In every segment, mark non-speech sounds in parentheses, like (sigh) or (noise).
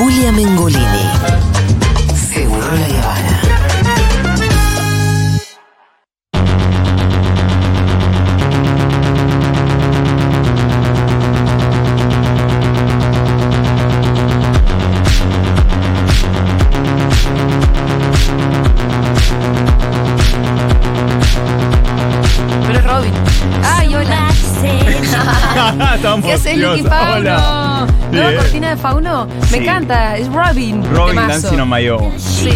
Julia Mengolini. Fauno? Me encanta, es Robin. Robin temazo. Dancing on My Own. Sí.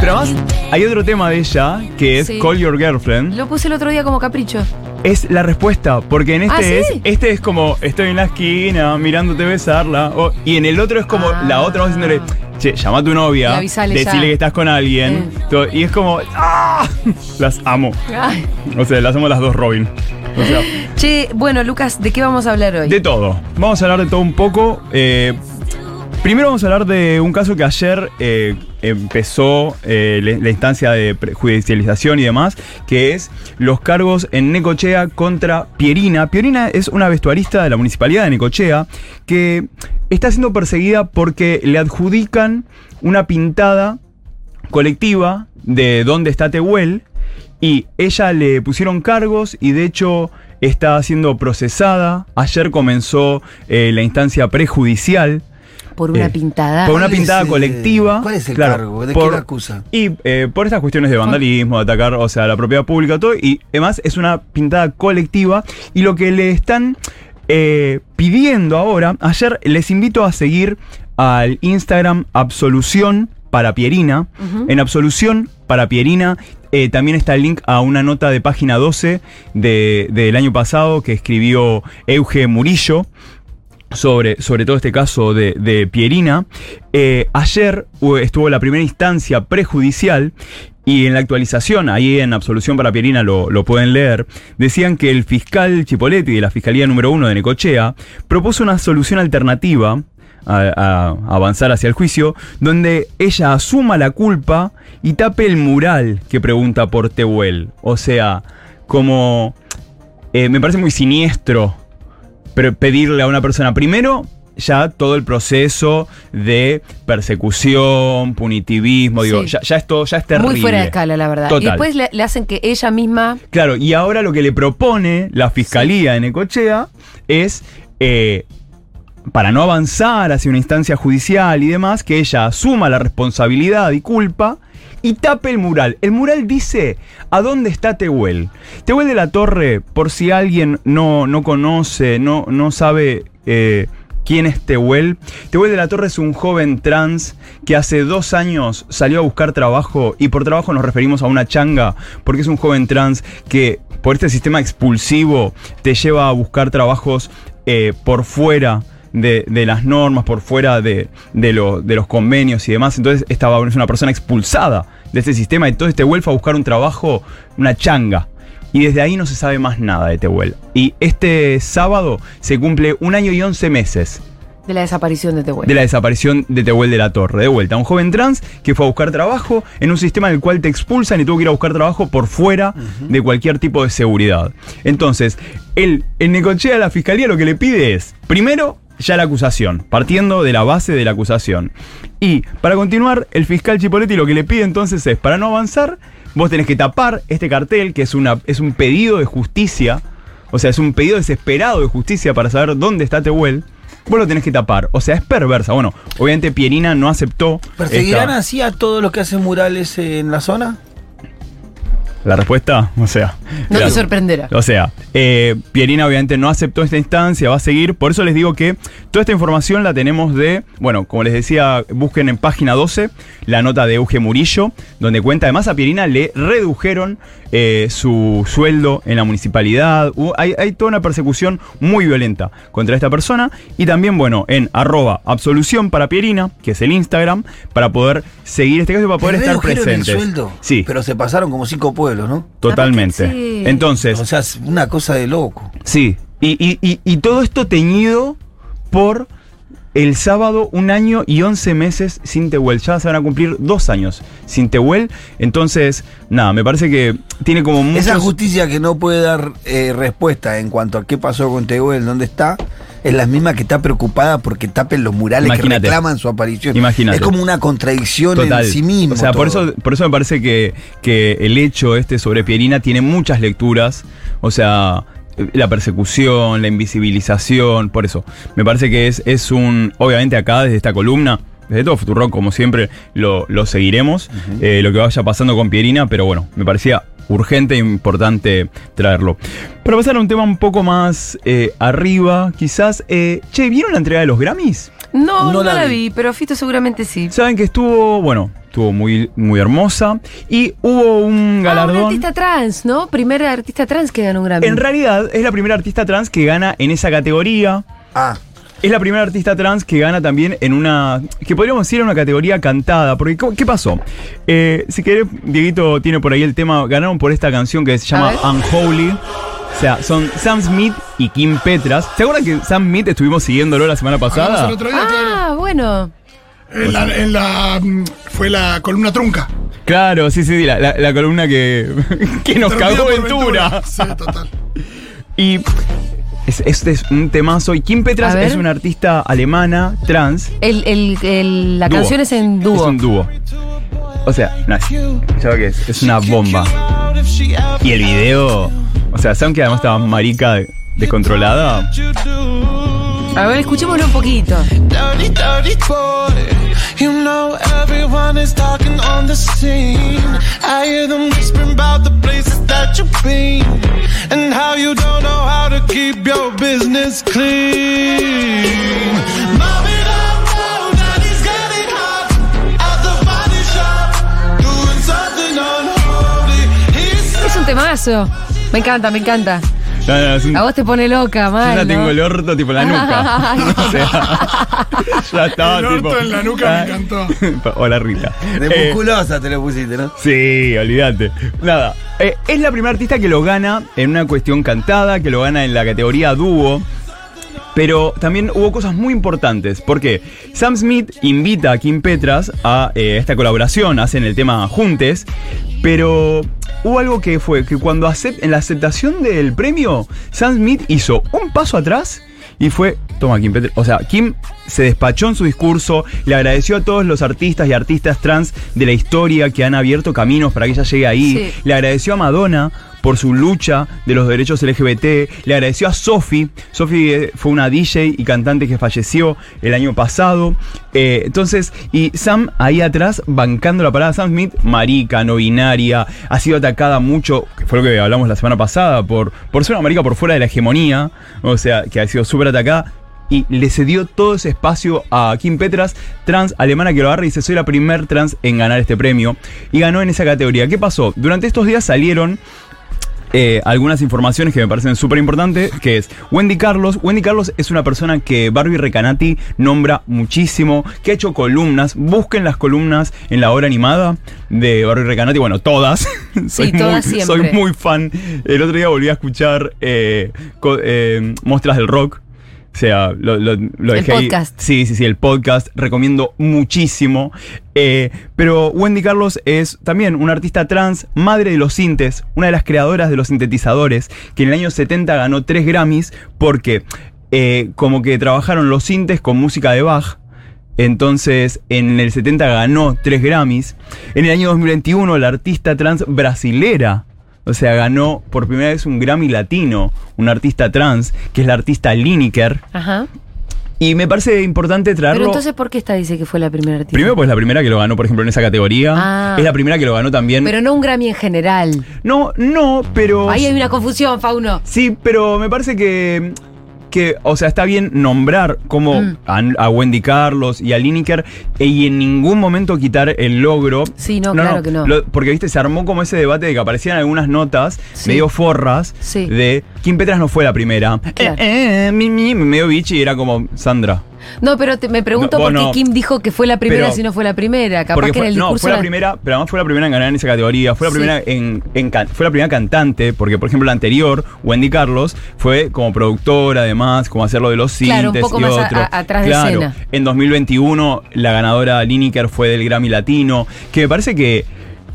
Pero además, hay otro tema de ella que es Sí. Call Your Girlfriend. Lo puse el otro día como capricho. Es la respuesta, porque en este ¿Ah, sí? es este es como estoy en la esquina mirándote besarla. o- y en el otro es como Ah. la otra voz diciéndole, che, llama a tu Y novia, avisale ya. que estás con alguien. Eh. y es como, ¡ah! (laughs) Las amo. Ay. O sea, las amo las dos Robin. O sea, Che, bueno, Lucas, ¿de qué vamos a hablar hoy? De todo. Vamos a hablar de todo un poco. Eh, primero vamos a hablar de un caso que ayer eh, empezó eh, la, instancia de judicialización y demás, que es los cargos en Necochea contra Pierina. Pierina es una vestuarista de la municipalidad de Necochea que está siendo perseguida porque le adjudican una pintada colectiva de dónde está Tehuel y ella le pusieron cargos y de hecho está siendo procesada. Ayer comenzó eh, la instancia prejudicial. Por una eh, pintada. Por una ¿Cuál es, pintada colectiva. cuál es el claro, cargo? ¿De por- qué la acusa? Y eh, por estas cuestiones de vandalismo, de atacar, o sea, la propiedad pública, todo. Y además es una pintada colectiva. Y lo que le están eh, pidiendo ahora, ayer les invito a seguir al Instagram Absolución para Pierina. En Absolución para Pierina eh, también está el link a una nota de página 12 de- del año pasado que escribió Euge Murillo sobre, sobre todo este caso de, Pierina. Eh, ayer estuvo la primera instancia prejudicial y en la actualización, ahí en Absolución para Pierina lo, lo pueden leer, decían que el fiscal Chipoletti de la Fiscalía número 1 de Necochea propuso una solución alternativa a, a avanzar hacia el juicio, donde ella asuma la culpa y tape el mural que pregunta por Tehuel. O sea, como... eh, me parece muy siniestro pero pedirle a una persona primero ya todo el proceso de persecución, punitivismo, digo, Sí. ya, ya esto ya es terrible. Muy fuera de escala, la verdad. Y después le, le hacen que ella misma. Claro, y ahora lo que le propone la fiscalía de Necochea es, eh, para no avanzar hacia una instancia judicial y demás, que ella asuma la responsabilidad y culpa y tape el mural. El mural dice, ¿a dónde está Tehuel? Tehuel de la Torre, por si alguien no, no conoce, no, no sabe... eh, ¿Quién es Tehuel? Tehuel de la Torre es un joven trans que hace dos años salió a buscar trabajo y por trabajo nos referimos a una changa porque es un joven trans que por este sistema expulsivo te lleva a buscar trabajos eh, por fuera de, de las normas, por fuera de, de lo- de los convenios y demás. Entonces esta es una persona expulsada de este sistema y entonces Tehuel fue a buscar un trabajo, una changa. Y desde ahí no se sabe más nada de Tehuel. Y este sábado se cumple un año y once meses De la desaparición de Tehuel. de la desaparición de Tehuel de la Torre. De vuelta, un joven trans que fue a buscar trabajo en un sistema en el cual te expulsan y tuvo que ir a buscar trabajo por fuera de cualquier tipo de seguridad. Entonces, el, el Necochea de la fiscalía lo que le pide es, primero, ya la acusación, partiendo de la base de la acusación. Y para continuar, el fiscal Chipoletti lo que le pide entonces es, para no avanzar, vos tenés que tapar este cartel, que es, una, es un pedido de justicia, o sea, es un pedido desesperado de justicia para saber dónde está Tehuel. Vos lo tenés que tapar. O sea, es perversa. Bueno, obviamente Pierina no aceptó. ¿Perseguirán esta- así a todos los que hacen murales en la zona? La respuesta, o sea. No te sorprenderá. O sea, eh, Pierina obviamente no aceptó esta instancia, va a seguir. Por eso les digo que toda esta información la tenemos de, bueno, como les decía, busquen en página 12 la nota de Euge Murillo, donde cuenta, además a Pierina le redujeron eh, su sueldo en la municipalidad. Hay, hay toda una persecución muy violenta contra esta persona. Y también, bueno, en arroba absolución para Pierina, que es el Instagram, para poder seguir este caso y para poder ¿Le estar presentes. el sueldo? Sí, Pero se pasaron como cinco pueblos, ¿no? totalmente. Sí. Entonces, O sea, es una cosa de loco. Sí, y, y- y- y todo esto teñido por el sábado un año y 11 meses sin Tehuel. Ya se van a cumplir dos años sin Tehuel. Entonces, nada, me parece que tiene como muchos... Esa justicia que no puede dar eh, respuesta en cuanto a qué pasó con Tehuel, dónde está, es la misma que está preocupada porque tapen los murales Imagínate. que reclaman su aparición. Imagínate. Es como una contradicción Total. en sí mismo. O sea, por eso, por eso me parece que, que el hecho este sobre Pierina tiene muchas lecturas. O sea, la persecución, la invisibilización, por eso. Me parece que es, es un. Obviamente acá, desde esta columna. Desde todo Futurock, como siempre, lo, lo seguiremos. eh, lo que vaya pasando con Pierina, pero bueno, me parecía urgente e importante traerlo. Para pasar a un tema un poco más eh, arriba, quizás. eh, che, ¿vieron la entrega de los Grammys? No, No no, la la vi. vi, pero Fito seguramente sí. Saben que estuvo, bueno, estuvo muy, muy hermosa. Y hubo un Ah, un galardón. artista trans, ¿no? Primera artista trans que ganó un Grammy. en realidad, es la primera artista trans que gana en esa categoría. Ah, Es la primera artista trans que gana también en una. que podríamos decir en una categoría cantada. Porque, ¿cómo- ¿qué pasó? Eh, si querés, Dieguito tiene por ahí el tema. Ganaron por esta canción que se llama. Unholy. O sea, son Sam Smith y Kim Petras. ¿Se acuerdan que Sam Smith estuvimos siguiéndolo la semana pasada? el otro día, claro. Ah, bueno. En la, en la, mm, fue la columna trunca. Claro, sí, sí, sí, la, la- la columna que, (laughs) que nos cagó Ventura. Sí, total. Y es, este es un temazo. Y Kim Petras es una artista alemana trans. El, el- el- la Dúo. canción es en Es dúo. un dúo. O sea, nice. ¿Sabes qué es? Es una bomba. Y el video. O sea, ¿saben que además estaba marica de- descontrolada? A ver, escuchémoslo un poquito. Dirty, dirty boy. You know everyone is talking on the scene. I hear them whispering about the places that you've been. And how you don't know how to keep your business clean. Es un temazo. Me encanta, me encanta. No, no, es un- A vos te pone loca, yo mal. ya ¿no? tengo el orto tipo en la nuca. (laughs) O sea, (laughs) ya estaba El orto tipo. en la nuca me encantó. (laughs) Hola Rita. de Eh, musculosa te lo pusiste, ¿no? Sí, olvídate. Nada. eh, es la primera artista que lo gana en una cuestión cantada, que lo gana en la categoría dúo. Pero también hubo cosas muy importantes. Porque Sam Smith invita a Kim Petras a eh, esta colaboración, hacen el tema Juntes. Pero hubo algo que fue que cuando acep- en la aceptación del premio, Sam Smith hizo un paso atrás y fue, toma Kim Petras. O sea, Kim se despachó en su discurso, le agradeció a todos los artistas y artistas trans de la historia que han abierto caminos para que ella llegue ahí. Sí. Le agradeció a Madonna por su lucha de los derechos LGBT. Le agradeció a Sophie. Sophie eh, fue una DJ y cantante que falleció el año pasado. Eh, entonces, y Sam ahí atrás bancando la parada. Sam Smith, marica, no binaria, ha sido atacada mucho, que fue lo que hablamos la semana pasada, por, por ser una marica por fuera de la hegemonía. O sea, que ha sido súper atacada. Y le cedió todo ese espacio a Kim Petras, trans alemana que lo agarra y dice, soy la primer trans en ganar este premio. Y ganó en esa categoría. ¿Qué pasó? Durante estos días salieron eh, algunas informaciones que me parecen súper importantes, que es Wendy Carlos. Wendy Carlos es una persona que Barbie Recanati nombra muchísimo, que ha hecho columnas. Busquen las columnas en la obra animada de Barbie Recanati, bueno, todas. (laughs) soy, todas muy, siempre. soy muy fan. El otro día volví a escuchar eh, eh, Muestras del Rock. O sea, lo, lo, lo El dejé ahí. podcast. Sí, sí, sí, el podcast. Recomiendo muchísimo. Eh, pero Wendy Carlos es también una artista trans, madre de los sintes, una de las creadoras de los sintetizadores, que en el año 70 ganó tres Grammys porque eh, como que trabajaron los sintes con música de Bach. Entonces, en el 70 ganó tres Grammys. En el año 2021, la artista trans brasilera, o sea, ganó por primera vez un Grammy latino, una artista trans, que es la artista Lineker. Ajá. Y me parece importante traerlo. Pero entonces, ¿por qué esta dice que fue la primera artista? Primero, pues la primera que lo ganó, por ejemplo, en esa categoría. Ah. Es la primera que lo ganó también. Pero no un Grammy en general. no, no, pero. Ahí hay una confusión, Fauno. Sí, pero me parece que. Que, o sea, está bien nombrar como Mm. a, a Wendy Carlos y a Lineker e- y en ningún momento quitar el logro. Sí, no, claro que no. Lo- porque, viste, se armó como ese debate de que aparecían algunas notas Sí. medio forras Sí. de Kim Petras no fue la primera. Claro. Eh, eh, mi, mi, medio bichi y era como Sandra. No, pero te- me pregunto No, por qué Kim dijo que fue la primera pero- si no fue la primera. Capaz que fue, en el no, fue la era- primera, pero además fue la primera en ganar en esa categoría. Fue la Sí. primera en, fue la primera cantante, porque por ejemplo la anterior, Wendy Carlos, fue como productora además, como hacer lo de los sintes Claro, un poco y más otro. a- atrás de Claro, escena. En 2021 la ganadora Lineker fue del Grammy Latino, que me parece que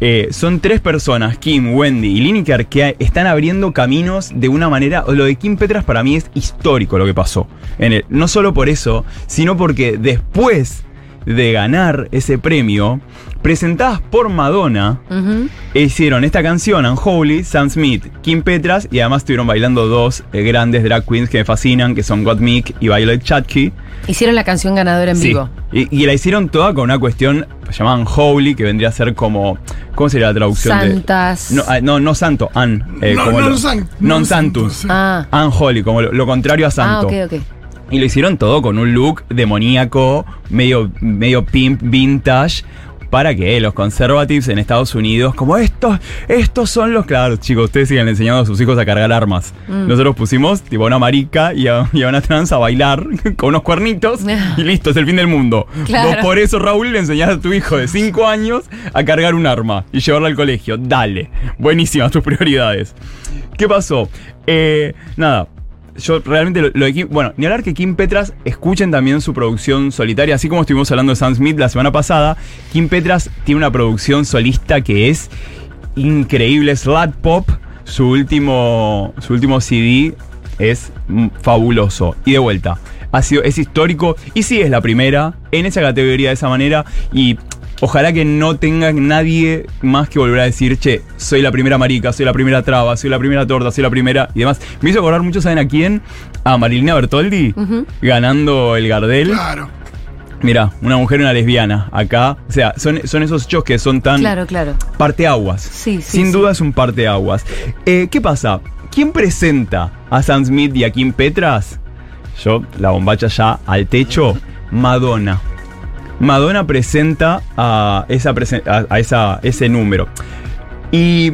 eh, son tres personas, Kim, Wendy y Lineker, que están abriendo caminos de una manera. Lo de Kim Petras para mí es histórico lo que pasó. En no solo por eso, sino porque después de ganar ese premio, presentadas por Madonna, Ujú. hicieron esta canción, Unholy, Sam Smith, Kim Petras, y además estuvieron bailando dos eh, grandes drag queens que me fascinan, que son Gottmik y Violet Chachki. Hicieron la canción ganadora en Sí. vivo. Y, y la hicieron toda con una cuestión llamaban Holy, que vendría a ser como. ¿Cómo sería la traducción de.? Santas. No, ah, no, no santo, an. eh, No, como non lo- san- non non santus. sí. Ah. Unholy, como lo, lo contrario a Ah, santo. ok, ok. Y lo hicieron todo con un look demoníaco, medio, medio pimp, vintage. Para que los conservatives en Estados Unidos, como estos, estos son los. Claro, chicos, ustedes siguen enseñando a sus hijos a cargar armas. Mm. Nosotros pusimos tipo a una marica y a, y a una trans a bailar (laughs) con unos cuernitos (laughs) y listo, es el fin del mundo. Claro. Vos por eso, Raúl, le enseñás a tu hijo de 5 años a cargar un arma y llevarla al colegio. Dale. Buenísimas tus prioridades. ¿Qué pasó? Eh, nada. Yo realmente lo, de Kim, bueno, ni hablar que Kim Petras escuchen también su producción solitaria, así como estuvimos hablando de Sam Smith la semana pasada, Kim Petras tiene una producción solista que es increíble, Slut Pop, su último, su último CD es fabuloso. Y de vuelta, ha sido, es histórico y sí es la primera en esa categoría de esa manera y ojalá que no tenga nadie más que volver a decir, che, soy la primera marica, soy la primera traba, soy la primera torta, soy la primera y demás. Me hizo acordar mucho, ¿saben a quién? A Marilina Bertoldi, ganando el Gardel. Claro. Mira, una mujer y una lesbiana. Acá, o sea, son, son esos hechos que son tan Claro, claro. parteaguas. Sí, sí, Sin sí. duda es un parteaguas. Eh, ¿Qué pasa? ¿Quién presenta a Sam Smith y a Kim Petras? Yo, la bombacha ya al techo. (laughs) Madonna. Madonna presenta a, esa a, esa, ese número. Y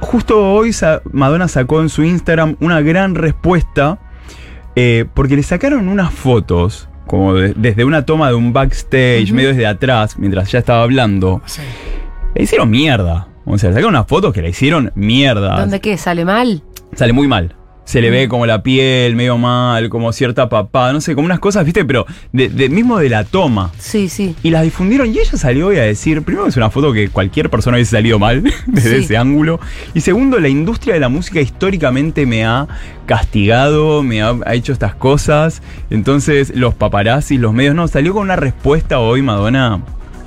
justo hoy Madonna sacó en su Instagram una gran respuesta eh, porque le sacaron unas fotos, como de- desde una toma de un backstage, medio desde atrás, mientras ya estaba hablando. Sí. Le hicieron mierda. O sea, le sacaron unas fotos que le hicieron mierda. ¿Dónde qué? ¿Sale mal? Sale muy mal. Se le ve como la piel medio mal, como cierta papada, no sé, como unas cosas, viste, pero de, de- mismo de la toma. Sí, sí. Y las difundieron y ella salió hoy a decir, primero que es una foto que cualquier persona hubiese salido mal (laughs) desde Sí. ese ángulo. Y segundo, la industria de la música históricamente me ha castigado, me ha, ha hecho estas cosas. Entonces los paparazzis, los medios, no, salió con una respuesta hoy Madonna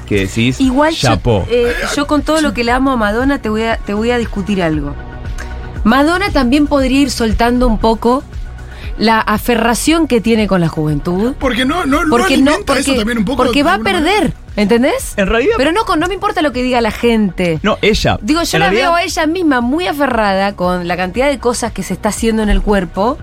que decís, Igual yo, chapó. eh, yo con todo lo que le amo a Madonna te voy a, te voy a discutir algo. Madonna también podría ir soltando un poco la aferración que tiene con la juventud. Porque no, no, no Porque no, alimenta eso porque, también un poco. porque va a perder, manera. ¿entendés? En realidad- Pero no, con- no me importa lo que diga la gente. No, ella. Digo, yo la realidad- veo a ella misma muy aferrada con la cantidad de cosas que se está haciendo en el cuerpo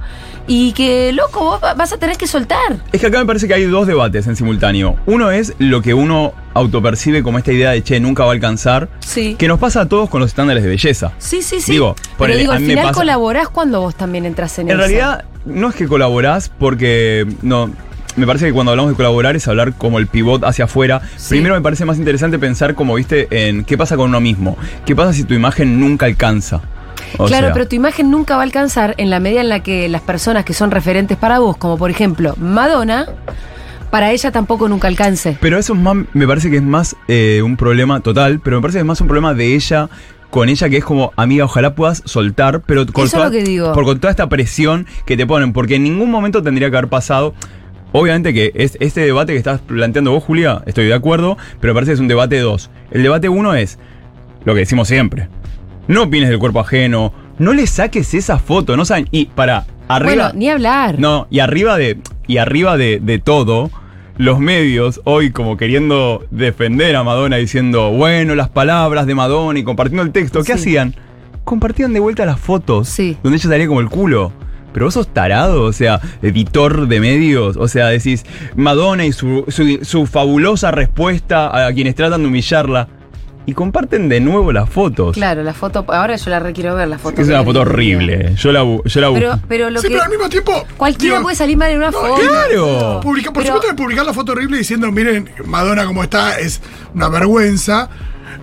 y que, loco, vos va- vas a tener que soltar. Es que acá me parece que hay dos debates en simultáneo. Uno es lo que uno autopercibe como esta idea de che, nunca va a alcanzar. Sí. Que nos pasa a todos con los estándares de belleza. Sí, sí, sí. Digo, Pero ponele, digo, al final pasa- colaborás cuando vos también entras en En esa. realidad, no es que colaborás porque no. Me parece que cuando hablamos de colaborar es hablar como el pivot hacia afuera. Sí. Primero me parece más interesante pensar como viste en qué pasa con uno mismo. ¿Qué pasa si tu imagen nunca alcanza? O claro, sea, pero tu imagen nunca va a alcanzar en la medida en la que las personas que son referentes para vos, como por ejemplo Madonna, para ella tampoco nunca alcance. Pero eso es más, me parece que es más eh, un problema total, pero me parece que es más un problema de ella con ella que es como, amiga, ojalá puedas soltar, pero con, Eso es lo que digo. por- con toda esta presión que te ponen, porque en ningún momento tendría que haber pasado. Obviamente que es, este debate que estás planteando vos, Julia, estoy de acuerdo, pero me parece que es un debate de dos. El debate uno es lo que decimos siempre. No opines del cuerpo ajeno, no le saques esa foto, no saben. Y para arriba. bueno, ni hablar. No, y arriba de. Y arriba de, de todo, los medios hoy como queriendo defender a Madonna diciendo, bueno, las palabras de Madonna y compartiendo el texto, ¿qué Sí. hacían? Compartían de vuelta las fotos Sí. donde ella salía como el culo. Pero vos sos tarado, o sea, editor de medios, o sea, decís Madonna y su, su- su fabulosa respuesta a quienes tratan de humillarla. Y comparten de nuevo las fotos. Claro, la foto, ahora yo la requiero ver, la foto. Es que una foto horrible. Yo la, yo la busco. Pero, pero lo Sí, que. pero al mismo tiempo. Cualquiera digo, puede salir mal en una no, foto. ¡Claro! Publica, por Pero- supuesto que publicar la foto horrible diciendo, miren, Madonna como está es una vergüenza.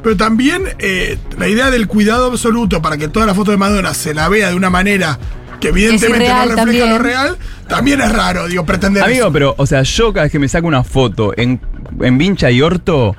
Pero también eh, la idea del cuidado absoluto para que toda la foto de Madonna se la vea de una manera que evidentemente no refleja también. lo real, también es raro, digo, pretender Amigo, eso. pero, o sea, yo cada vez que me saco una foto en, en vincha y orto,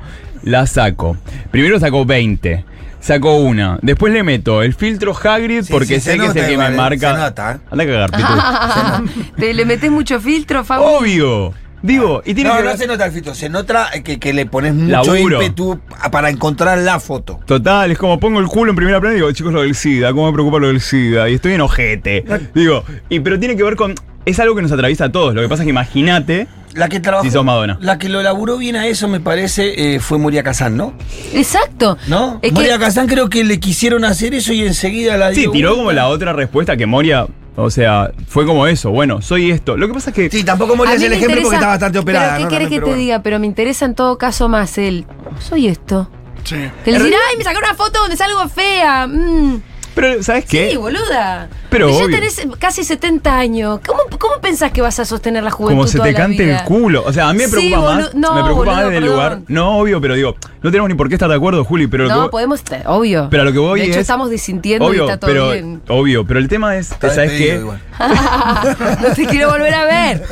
la saco. Primero saco 20. Sacó una. Después le meto el filtro Hagrid Sí, porque sí, sé que es el que igual, me eh, marca. se nota, ¿eh? Anda a cagar, Pitu. (laughs) ¿Te le metes mucho filtro, Fabi? Obvio. Digo, y tiene No, que no ver- se nota el filtro, se nota que, que le pones mucho Laburo. ímpetu para encontrar la foto. Total, es como pongo el culo en primera plana y digo, chicos, lo del SIDA, ¿cómo me preocupa lo del SIDA? Y estoy en ojete. Digo, y, pero tiene que ver con. Es algo que nos atraviesa a todos. Lo que pasa es que imagínate. La que trabajó. Si sos Madonna. La que lo laburó bien a eso, me parece, eh, fue Moria Kazan, ¿no? Exacto. ¿No? Es que- Moria Kazan creo que le quisieron hacer eso y enseguida la Sí, dio tiró vuelta. como la otra respuesta que Moria. O sea, fue como eso. Bueno, soy esto. Lo que pasa es que. Sí, tampoco A Moria es el me ejemplo porque está bastante operada. Pero ¿qué ¿no? querés También, que pero te bueno. diga? Pero me interesa en todo caso más el. Soy esto. Sí. Que le decir, ay, me sacaron una foto donde salgo fea. Mm. Pero, ¿sabes qué? Sí, boluda. Pero ya obvio. tenés casi 70 años. ¿Cómo, cómo pensás que vas a sostener la juventud Como se toda te cante el culo. O sea, a mí me preocupa más. no, me preocupa boludo, más del perdón. lugar. No, obvio, pero digo, no tenemos ni por qué estar de acuerdo, Juli. Pero lo No, que, podemos, obvio. pero a lo que voy de hecho, es. estamos disintiendo obvio, y está todo pero, bien. Obvio, pero el tema es. Está ¿Sabes qué? (laughs) no te quiero volver a ver.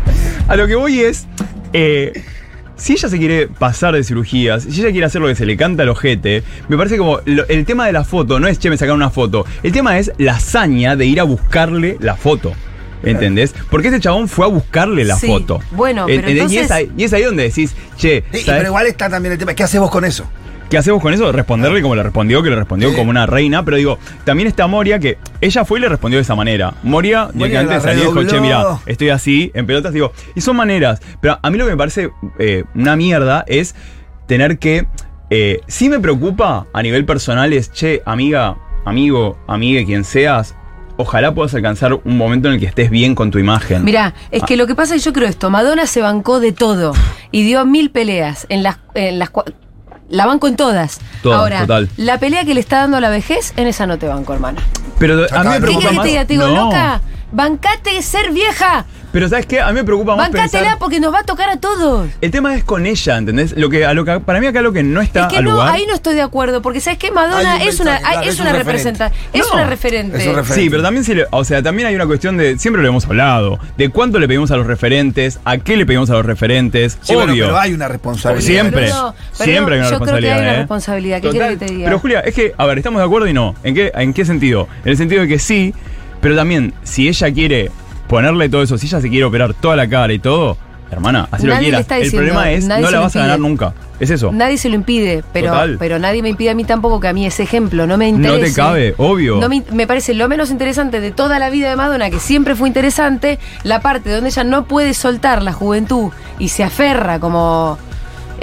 (laughs) A lo que voy es. eh, si ella se quiere pasar de cirugías, si ella quiere hacer lo que se le canta al ojete, me parece como lo- el tema de la foto no es che, me sacaron una foto. El tema es la hazaña de ir a buscarle la foto. ¿Entendés? Porque este chabón fue a buscarle la Sí, foto. bueno, pero ¿Entendés? Y, es entonces- ahí, y es ahí donde decís, che, Sí, ¿sabes pero igual está también el tema. ¿Qué haces vos con eso? ¿Qué hacemos con eso? Responderle como le respondió, que le respondió Sí. como una reina. Pero digo, también está Moria, que ella fue y le respondió de esa manera. Moria, directamente la salió y dijo, che, mira, estoy así, en pelotas. Digo, y son maneras. Pero a mí lo que me parece eh, una mierda es tener que. eh, sí me preocupa a nivel personal es, che, amiga, amigo, amiga, quien seas. Ojalá puedas alcanzar un momento en el que estés bien con tu imagen. Mirá, es que lo que pasa es que yo creo esto, Madonna se bancó de todo y dio mil peleas en las, en las la banco en todas. Todas, Ahora, total. la pelea que le está dando a la vejez, en esa no te banco, hermana. Pero a mí me está. ¿Qué preocupa querés que más. te diga? Te digo, No. loca, bancate ser vieja. Pero ¿sabes qué? A mí me preocupa más Bancátela pensar- porque nos va a tocar a todos. El tema es con ella, ¿entendés? Lo que, a lo que, para mí acá lo que no está es que al no, lugar. ahí no estoy de acuerdo, porque sabes que Madonna un es una, mensaje, claro, es es un una referente. representante, es No, una referente. es un referente. Sí, pero también, si le- o sea, también hay una cuestión de, siempre lo hemos hablado, de cuánto le pedimos a los referentes, a qué le pedimos a los referentes, Sí, bueno, obvio. pero hay una responsabilidad. Siempre, pero siempre hay una yo creo que responsabilidad. hay una ¿eh? responsabilidad. ¿Qué Total. que te diga? Pero Julia, es que, a ver, estamos de acuerdo y no. ¿En qué, ¿En qué sentido? En el sentido de que sí, pero también, si ella quiere ponerle todo eso, si ella se quiere operar toda la cara y todo, hermana, así lo Nadie está El problema es, no la vas a ganar nunca. Es eso. Nadie se lo impide, pero, Total. pero nadie me impide a mí tampoco que a mí ese ejemplo no me interese. No te cabe, obvio. No me, me parece lo menos interesante de toda la vida de Madonna, que siempre fue interesante, la parte donde ella no puede soltar la juventud y se aferra como...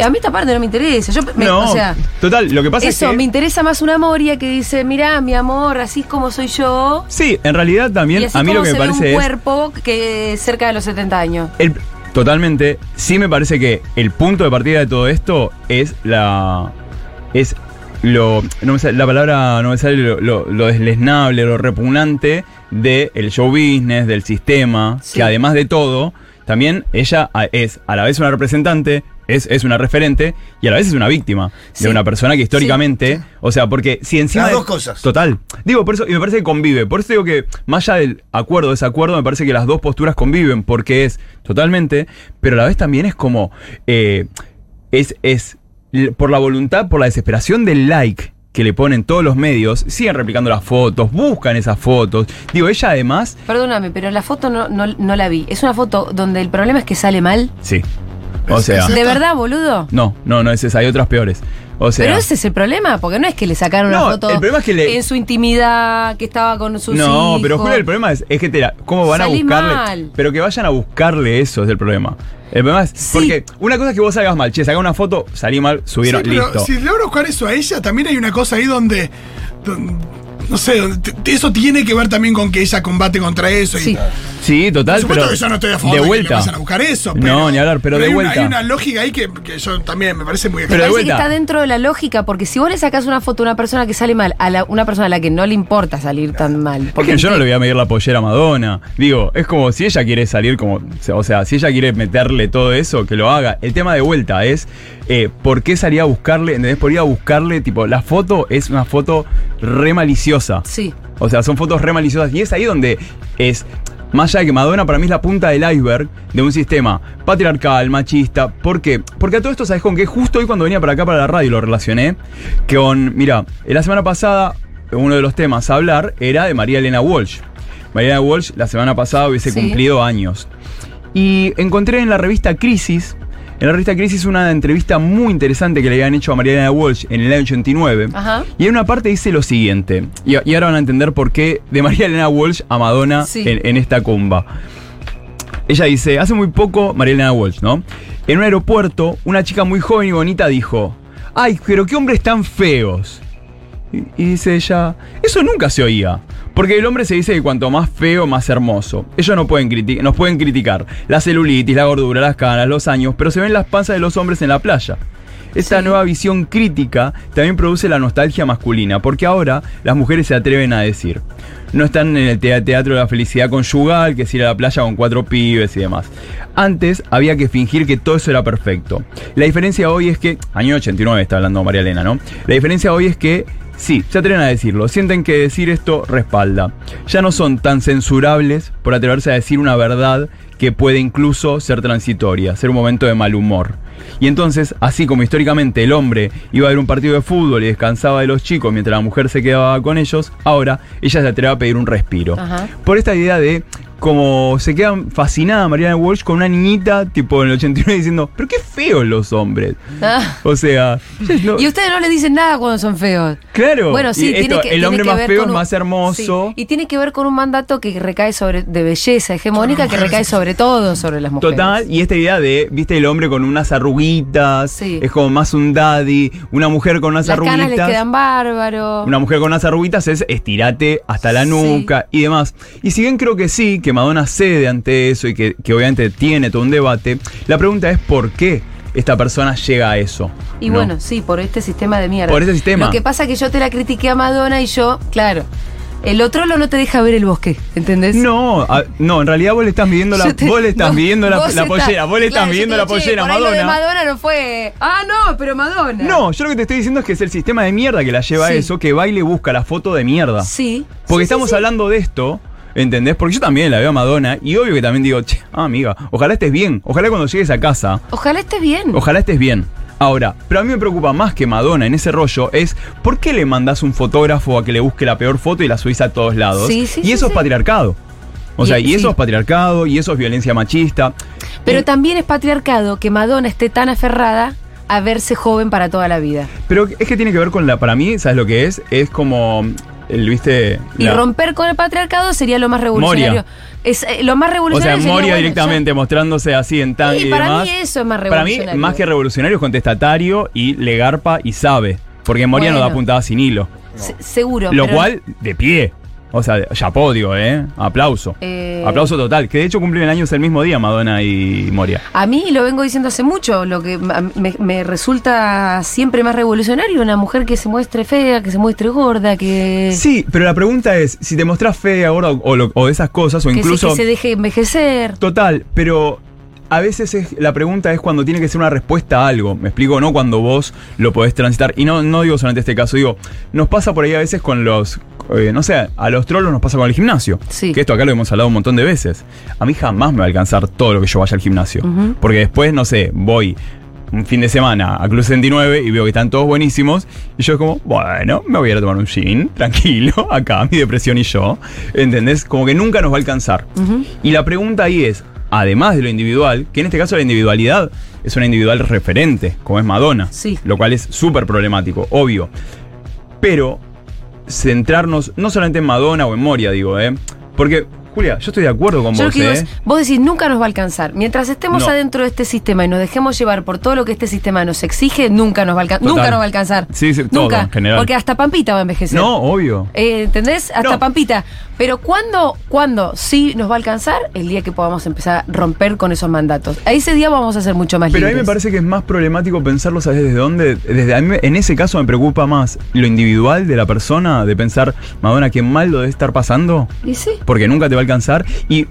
A mí esta parte no me interesa. Yo, me- no, o sea, total, lo que pasa eso, es que... me interesa más una Moria que dice, mirá, mi amor, así es como soy yo. Sí, en realidad Y también así a mí como lo que se me ve un parece es... cuerpo que cerca de los 70 años. El- totalmente. Sí me parece que el punto de partida de todo esto es la. Es lo. No me sale- la palabra no me sale lo, lo, lo deslesnable, lo repugnante del show business, del sistema. Sí. Que además de todo, también ella es a la vez una representante. Es, es una referente y a la vez es una víctima Sí. de una persona que históricamente, Sí, o sea, porque si encima Las de- dos cosas. Total. Digo, por eso, y me parece que convive. Por eso digo que, más allá del acuerdo desacuerdo, me parece que las dos posturas conviven, porque es totalmente, pero a la vez también es como. eh, es, es por la voluntad, por la desesperación del like que le ponen todos los medios, siguen replicando las fotos, buscan esas fotos. Digo, ella además. Perdóname, pero la foto no, no, no la vi. Es una foto donde el problema es que sale mal. Sí. O sea. ¿De verdad, boludo? No, no, no es esa, hay otras peores. O sea. Pero ese es el problema, porque no es que le sacaron No, una foto el problema es que le- en su intimidad, que estaba con sus No, hijos. pero Julia, el problema es, es que te la- cómo van Salí a buscarle. mal. Pero que vayan a buscarle eso es el problema. El problema es. Sí. Porque una cosa es que vos salgas mal, che, saca una foto, salí mal, subieron, Sí, pero listo. si logra buscar eso a ella, también hay una cosa ahí donde. don- no sé, eso tiene que ver también con que ella combate contra eso. y- Sí. Sí, total, Por supuesto pero. que yo no estoy a favor de de, que vuelta. le vayan a buscar eso. No, ni hablar, pero de hay una- vuelta. hay una lógica ahí que, que yo también me parece muy Pero de vuelta. que está dentro de la lógica, porque si vos le sacás una foto a una persona que sale mal, a la- una persona a la que no le importa salir tan mal. Porque yo no le voy a medir la pollera a Madonna. Digo, es como si ella quiere salir como. O sea, si ella quiere meterle todo eso, que lo haga. El tema de vuelta es. Eh, ¿Por qué salía a buscarle? ¿Entendés? Por ir a buscarle, tipo, la foto es una foto re maliciosa. Sí. O sea, son fotos re maliciosas. Y es ahí donde es. Más allá de que Madonna para mí es la punta del iceberg de un sistema patriarcal, machista. ¿Por qué? Porque a todo esto, ¿sabes con qué? Justo hoy cuando venía para acá para la radio lo relacioné con, mira, la semana pasada uno de los temas a hablar era de María Elena Walsh. María Elena Walsh la semana pasada hubiese Sí. cumplido años. Y encontré en la revista Crisis, en la revista Crisis una entrevista muy interesante que le habían hecho a María Elena Walsh en el año 89. Ajá. Y en una parte dice lo siguiente, y, y ahora van a entender por qué de María Elena Walsh a Madonna Sí. en, en esta cumba. Ella dice, hace muy poco, María Elena Walsh, ¿no? En un aeropuerto, una chica muy joven y bonita dijo, ay, pero qué hombres tan feos. Y, y dice ella, eso nunca se oía. Porque el hombre se dice que cuanto más feo, más hermoso. Ellos no pueden nos pueden criticar la celulitis, la gordura, las canas, los años, pero se ven las panzas de los hombres en la playa. Esta Sí. nueva visión crítica también produce la nostalgia masculina, porque ahora las mujeres se atreven a decir, no están en el tea- teatro de la felicidad conyugal, que es ir a la playa con cuatro pibes y demás. Antes había que fingir que todo eso era perfecto. La diferencia hoy es que, año 89 está hablando María Elena, ¿no? La diferencia hoy es que Sí, se atreven a decirlo, sienten que decir esto respalda. Ya no son tan censurables por atreverse a decir una verdad que puede incluso ser transitoria, ser un momento de mal humor. Y entonces, así como históricamente el hombre iba a ver un partido de fútbol y descansaba de los chicos mientras la mujer se quedaba con ellos, ahora ella se atreve a pedir un respiro. Ajá. Por esta idea de como se queda fascinada Mariana Walsh con una niñita tipo en el 89 diciendo, pero qué feos los hombres. Ah. O sea, no- Y ustedes no le dicen nada cuando son feos. Claro. Bueno, sí, tiene esto, que, el tiene hombre que más feo es más hermoso. sí, y tiene que ver con un mandato que recae sobre de belleza hegemónica que recae sobre todo sobre las mujeres. Total, y esta idea de, viste, el hombre con unas arruguitas, Sí. es como más un daddy, una mujer con unas Las canas les arruguitas. quedan bárbaro. Una mujer con unas arruguitas es estirate hasta la Sí. nuca y demás. Y si bien creo que sí, que Madonna cede ante eso y que, que obviamente tiene todo un debate, la pregunta es por qué esta persona llega a eso. Y ¿no? bueno, sí, por este sistema de mierda. Por este sistema. Lo que pasa es que yo te la critiqué a Madonna y yo, claro, el otro lo no te deja ver el bosque, ¿entendés? No, a- no, en realidad vos le estás midiendo la, te- vos le estás vos- midiendo la, pollera, vos le claro, estás midiendo la che, pollera, por ahí lo de Madonna. Madonna no fue. Ah, no, pero Madonna. No, yo lo que te estoy diciendo es que es el sistema de mierda que la lleva Sí. a eso, que va y le busca la foto de mierda. Sí. Porque Sí, estamos sí. hablando de esto, ¿entendés? Porque yo también la veo a Madonna y obvio que también digo, che, ah, amiga, ojalá estés bien, ojalá cuando llegues a casa, Ojalá estés bien. ojalá estés bien. Ahora, pero a mí me preocupa más que Madonna en ese rollo es ¿por qué le mandás un fotógrafo a que le busque la peor foto y la subís a todos lados? Sí, sí, y sí, eso es patriarcado. O sea, y eso es patriarcado, y eso es violencia machista. Pero Y- también es patriarcado que Madonna esté tan aferrada a verse joven para toda la vida. Pero es que tiene que ver con la. Para mí, ¿sabes lo que es? Es como. El, ¿Viste? Y La- romper con el patriarcado sería lo más revolucionario. Moria. Es, eh, lo más O sea, revolucionario. sería, Moria bueno, directamente mostrándose así en tan Sí, y para demás. mí eso es más Para mí, revolucionario. más que revolucionario, es contestatario y le garpa y sabe. Porque Moria no da Bueno. puntada sin hilo. ya- se- seguro. Lo pero- cual, de pie. O sea, ya podio, ¿eh? Aplauso. Eh. Aplauso total. Que de hecho cumplen años el mismo día Madonna y Moria. A mí lo vengo diciendo hace mucho, lo que me, me resulta siempre más revolucionario, una mujer que se muestre fea, que se muestre gorda, que, Sí, pero la pregunta es: si te mostrás fea ahora o, o esas cosas, o que, se, incluso. que se deje envejecer. Total, pero a veces es- la pregunta es cuando tiene que ser una respuesta a algo. Me explico, no cuando vos lo podés transitar. Y no, no digo solamente este caso, digo, nos pasa por ahí a veces con los. eh, no sé, a los trolos nos pasa con el gimnasio. Sí. Que esto acá lo hemos hablado un montón de veces. A mí jamás me va a alcanzar todo lo que yo vaya al gimnasio. Porque después, no sé, voy un fin de semana a Club 69 y veo que están todos buenísimos. Y yo es como, bueno, me voy a ir a tomar un gin, (laughs) tranquilo, acá, mi depresión y yo. ¿Entendés? Como que nunca nos va a alcanzar. Y la pregunta ahí es, además de lo individual, que en este caso la individualidad es una individual referente, como es Madonna, Sí. lo cual es súper problemático, obvio. Pero centrarnos no solamente en Madonna o en Moria, digo, ¿eh? Porque, Julia, yo estoy de acuerdo con Yo vos, digo ¿eh? vos decís, nunca nos va a alcanzar. Mientras estemos No. adentro de este sistema y nos dejemos llevar por todo lo que este sistema nos exige, nunca nos va a alcanzar. Nunca nos va a alcanzar. Sí, sí, todo, nunca. en general. Porque hasta Pampita va a envejecer. No, obvio. Eh, ¿Entendés? Hasta No. Pampita. Pero ¿cuándo, ¿cuándo sí nos va a alcanzar? El día que podamos empezar a romper con esos mandatos. A ese día vamos a ser mucho más Pero a mí libres. me parece que es más problemático pensarlo, ¿sabes desde dónde? Desde, a mí en ese caso me preocupa más lo individual de la persona, de pensar, Madonna, qué mal lo debe estar pasando. ¿Y sí? porque nunca te va a alcanzar. Y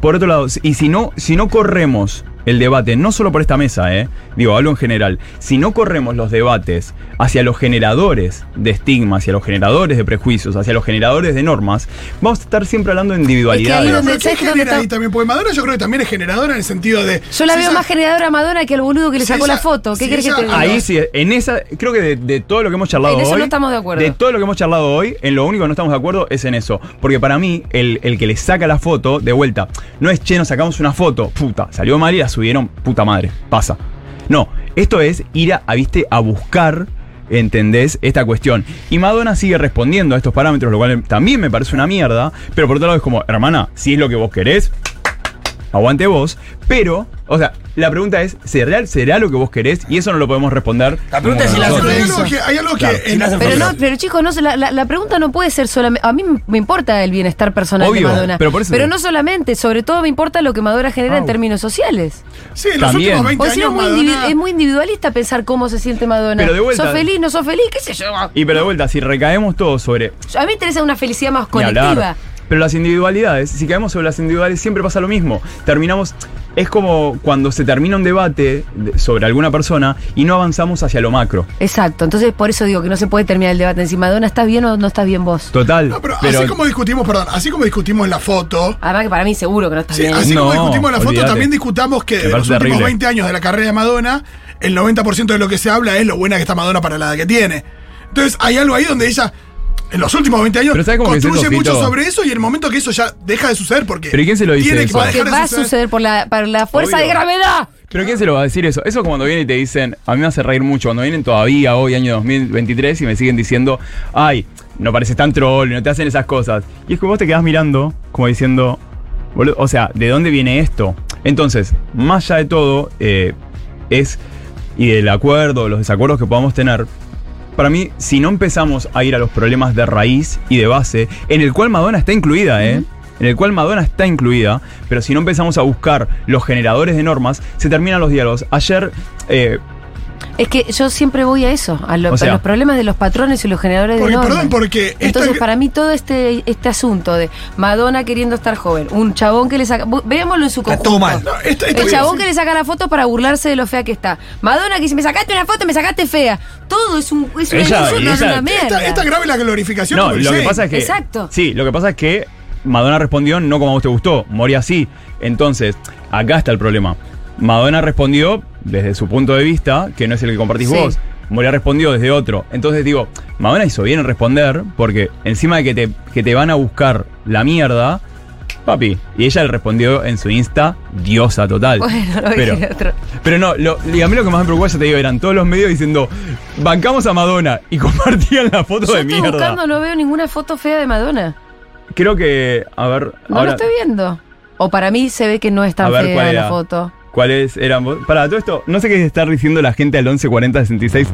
por otro lado, y si no, si no corremos el debate, no solo por esta mesa, ¿eh? digo, hablo en general, si no corremos los debates hacia los generadores de estigma, hacia los generadores de prejuicios, hacia los generadores de normas, vamos a estar siempre hablando de individualidades. Es que ahí donde- Pero ¿qué ¿sabes dónde genera ahí también? Porque Madonna yo creo que también es generadora en el sentido de... Yo la si veo esa- más generadora a Madonna que al boludo que le sacó esa- la foto. ¿Qué sí, crees que te diga? Ahí sí, en esa, creo que de, de todo lo que hemos charlado En eso hoy. no estamos de acuerdo. De todo lo que hemos charlado hoy, en lo único que no estamos de acuerdo es en eso. Porque para mí, el, el que le saca la foto, de vuelta, no es che, nos sacamos una foto, puta, salió mal y la subieron, puta madre, pasa. No, esto es ir a, viste, a buscar. ¿Entendés? Esta cuestión. Y Madonna sigue respondiendo a estos parámetros, lo cual también me parece una mierda. Pero por otro lado es como, hermana, si es lo que vos querés, aguante vos. Pero, o sea, la pregunta es, ¿será, será lo que vos querés? Y eso no lo podemos responder. La pregunta es si la hay algo que, hay algo Claro, que Pero no, Pero- chicos, no, la, la- la pregunta no puede ser solamente. A mí me importa el bienestar personal Obvio, de Madonna. pero por eso- no solamente, sobre todo me importa lo que Madonna genera en términos sociales. sí, en los También. últimos 20 O si no, años es muy, Madonna... es muy individualista pensar cómo se siente Madonna. Pero de vuelta- ¿Sos feliz? ¿No sos feliz? ¿Qué sé yo? Y pero de vuelta, si recaemos todos sobre A mí me interesa una felicidad más colectiva. Pero las individualidades, si caemos sobre las individualidades, siempre pasa lo mismo. Terminamos. Es como cuando se termina un debate de- sobre alguna persona y no avanzamos hacia lo macro. Exacto. Entonces, por eso digo que no se puede terminar el debate en si Madonna está bien o no está bien vos. Total. No, pero, así como discutimos, perdón, así como discutimos la foto, Además que para mí seguro que no está sí, bien. así No, como discutimos la foto, también discutamos que de los últimos terrible. 20 años de la carrera de Madonna, el 90% de lo que se habla es lo buena que está Madonna para la edad que tiene. Entonces, hay algo ahí donde ella, en los últimos 20 años, Pero ¿sabes cómo que es construye mucho Fito? sobre eso y el momento que eso ya deja de suceder porque. ¿Pero quién se lo dice tiene eso? que Que dejar de va a suceder por la, por la fuerza Obvio. de gravedad. Pero ¿quién se lo va a decir eso? Eso cuando vienen y te dicen, a mí me hace reír mucho, cuando vienen todavía hoy, año 2023, y me siguen diciendo, ay, no pareces tan troll, no te hacen esas cosas. Y es que vos te quedás mirando, como diciendo, o sea, ¿de dónde viene esto? Entonces, más allá de todo, eh, es, y del acuerdo, los desacuerdos que podamos tener, para mí, si no empezamos a ir a los problemas de raíz y de base, en el cual Madonna está incluida, ¿eh? En el cual Madonna está incluida, pero si no empezamos a buscar los generadores de normas, se terminan los diálogos. Ayer, eh, Es que yo siempre voy a eso, a, lo- O sea- a los problemas de los patrones y los generadores Porque, de normas. perdón, porque esta- Entonces, para mí todo este, este asunto de Madonna queriendo estar joven, un chabón que le saca... Veámoslo en su Está conjunto. todo mal. No, esto- esto El chabón que le saca la foto para burlarse de lo fea que está. Madonna que dice, me sacaste una foto, me sacaste fea. Todo es, un, es, una- Ella- es una, y ella- una mierda. Esta, esta grave la glorificación no, lo que pasa es que. Exacto. Sí, lo que pasa es que Madonna respondió no como a vos te gustó, moría así. Entonces, acá está el problema. Madonna respondió desde su punto de vista, que no es el que compartís Sí. vos. Moria respondió desde otro. Entonces digo, Madonna hizo bien en responder, porque encima de que te, que te van a buscar la mierda, papi. Y ella le respondió en su Insta, diosa total. Bueno, lo pero, otro. pero no, lo, y a mí lo que más me preocupa, ya te digo, eran todos los medios diciendo, bancamos a Madonna y (laughs) compartían la foto Yo de estoy mierda. buscando, no veo ninguna foto fea de Madonna. Creo que, a ver, No ahora, lo estoy viendo. O para mí se ve que no es tan A ver, ¿cuál fea la foto. ¿Cuáles eran? vos? Para todo esto, no sé qué estar diciendo la gente al 1140 66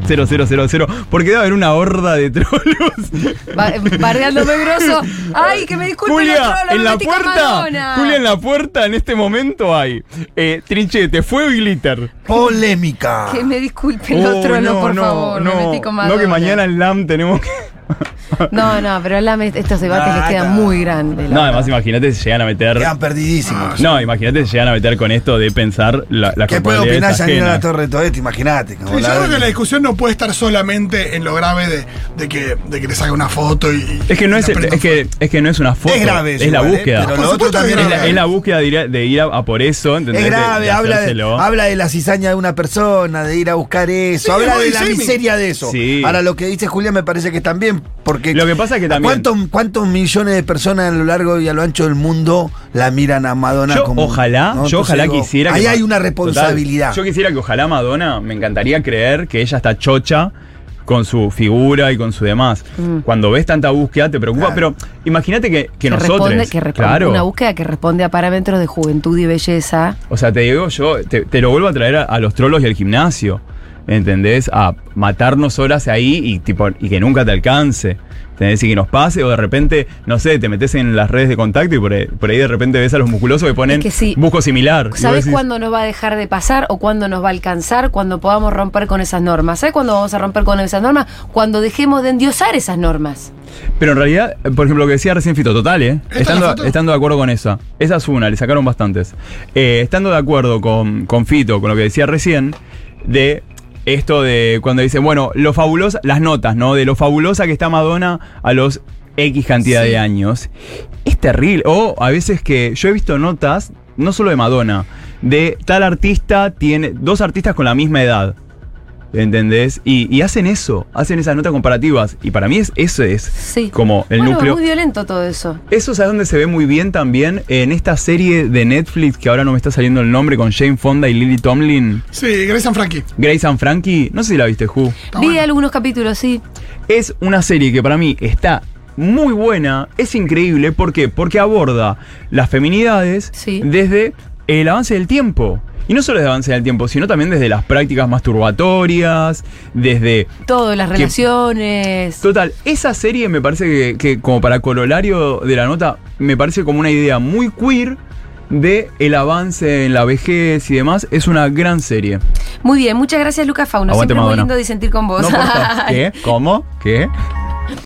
000, porque debe haber una horda de (laughs) trolos. Ba- Bardeándome grosso. (laughs) Ay, que me disculpen los Julia, trolos, en la puerta, Madonna. Julia, en la puerta en este momento hay eh, trinchete, fuego y glitter. Polémica. Que me disculpen los Oh, trolos, no, por no, favor. no, me metí con no que mañana en LAM tenemos que... (laughs) No, no, pero la estos debates No, les quedan no. muy grandes. la No, además imagínate si llegan a meter... Quedan perdidísimos. No, imagínate si llegan a meter con esto de pensar la, las ¿Qué puede opinar Janina La. Torre esto? Imagínate. Sí, yo la- creo que la discusión no puede estar solamente en lo grave de, de que, de que le saque una foto y. Es que no es, la es que es que no es una foto, Es grave eso es la ¿eh? búsqueda. Pero Por lo otro supuesto también que es, la, grave. es la búsqueda de ir a, de ir a- a por eso, ¿entendés? Es grave, de habla, de, hacérselo. habla de la cizaña de una persona, de ir a buscar eso, Sí, habla de la shaming. miseria de eso. Sí. Ahora lo que dice Julia me parece que también, porque Lo que pasa es que también- ¿cuántos, cuántos millones de personas a lo largo y a lo ancho del mundo la miran a Madonna Yo como ojalá, ¿no? yo Entonces ojalá digo, quisiera Ahí que hay una Total, responsabilidad. yo quisiera que ojalá Madonna, me encantaría creer que ella está chocha con su figura y con su demás. Cuando ves tanta búsqueda te preocupa, Claro. pero imagínate que, que Que nosotros, responde, que responde- claro, una búsqueda que responde a parámetros de juventud y belleza. o sea, te digo yo, te, te lo vuelvo a traer a, a los trolos y al gimnasio. ¿Entendés? A matarnos horas ahí y, tipo, y que nunca te alcance. ¿Entendés? Y que nos pase, o de repente, no sé, te metes en las redes de contacto y por ahí, por ahí de repente ves a los musculosos que ponen Es que sí. busco similar. ¿Sabes decís, cuándo nos va a dejar de pasar o cuándo nos va a alcanzar? Cuando podamos romper con esas normas. ¿Sabes cuándo vamos a romper con esas normas? Cuando dejemos de endiosar esas normas. Pero en realidad, por ejemplo, lo que decía recién Fito, total, ¿eh? ¿Esta es la Estando, estando de acuerdo con esa. Esa es una, le sacaron bastantes. Eh, estando de acuerdo con, con Fito, con lo que decía recién, de esto de cuando dicen, bueno, lo fabulosa, las notas, ¿no? De lo fabulosa que está Madonna a los X cantidad Sí. de años. Es terrible. O a veces que yo he visto notas, no solo de Madonna, de tal artista tiene dos artistas con la misma edad. ¿Entendés? Y, y hacen eso, hacen esas notas comparativas. Y para mí es, eso es Sí. como el bueno, núcleo. es muy violento todo eso. Eso es a donde se ve muy bien también en esta serie de Netflix que ahora no me está saliendo el nombre con Jane Fonda y Lily Tomlin. Sí, Grace and Frankie. Grace and Frankie, no sé si la viste, Ju. Vi bueno. algunos capítulos, sí. Es una serie que para mí está muy buena, es increíble. ¿Por qué? Porque aborda las feminidades Sí. desde el avance del tiempo. Y no solo desde el avance del tiempo, sino también desde las prácticas masturbatorias, desde Todo, las Que- relaciones. Total, esa serie me parece que, que como para corolario de la nota, me parece como una idea muy queer de el avance en la vejez y demás. Es una gran serie. Muy bien, muchas gracias Lucas Fauno. Aguante, Siempre muy Madonna. lindo disentir con vos. No. (laughs) ¿Qué? ¿Cómo? ¿Qué?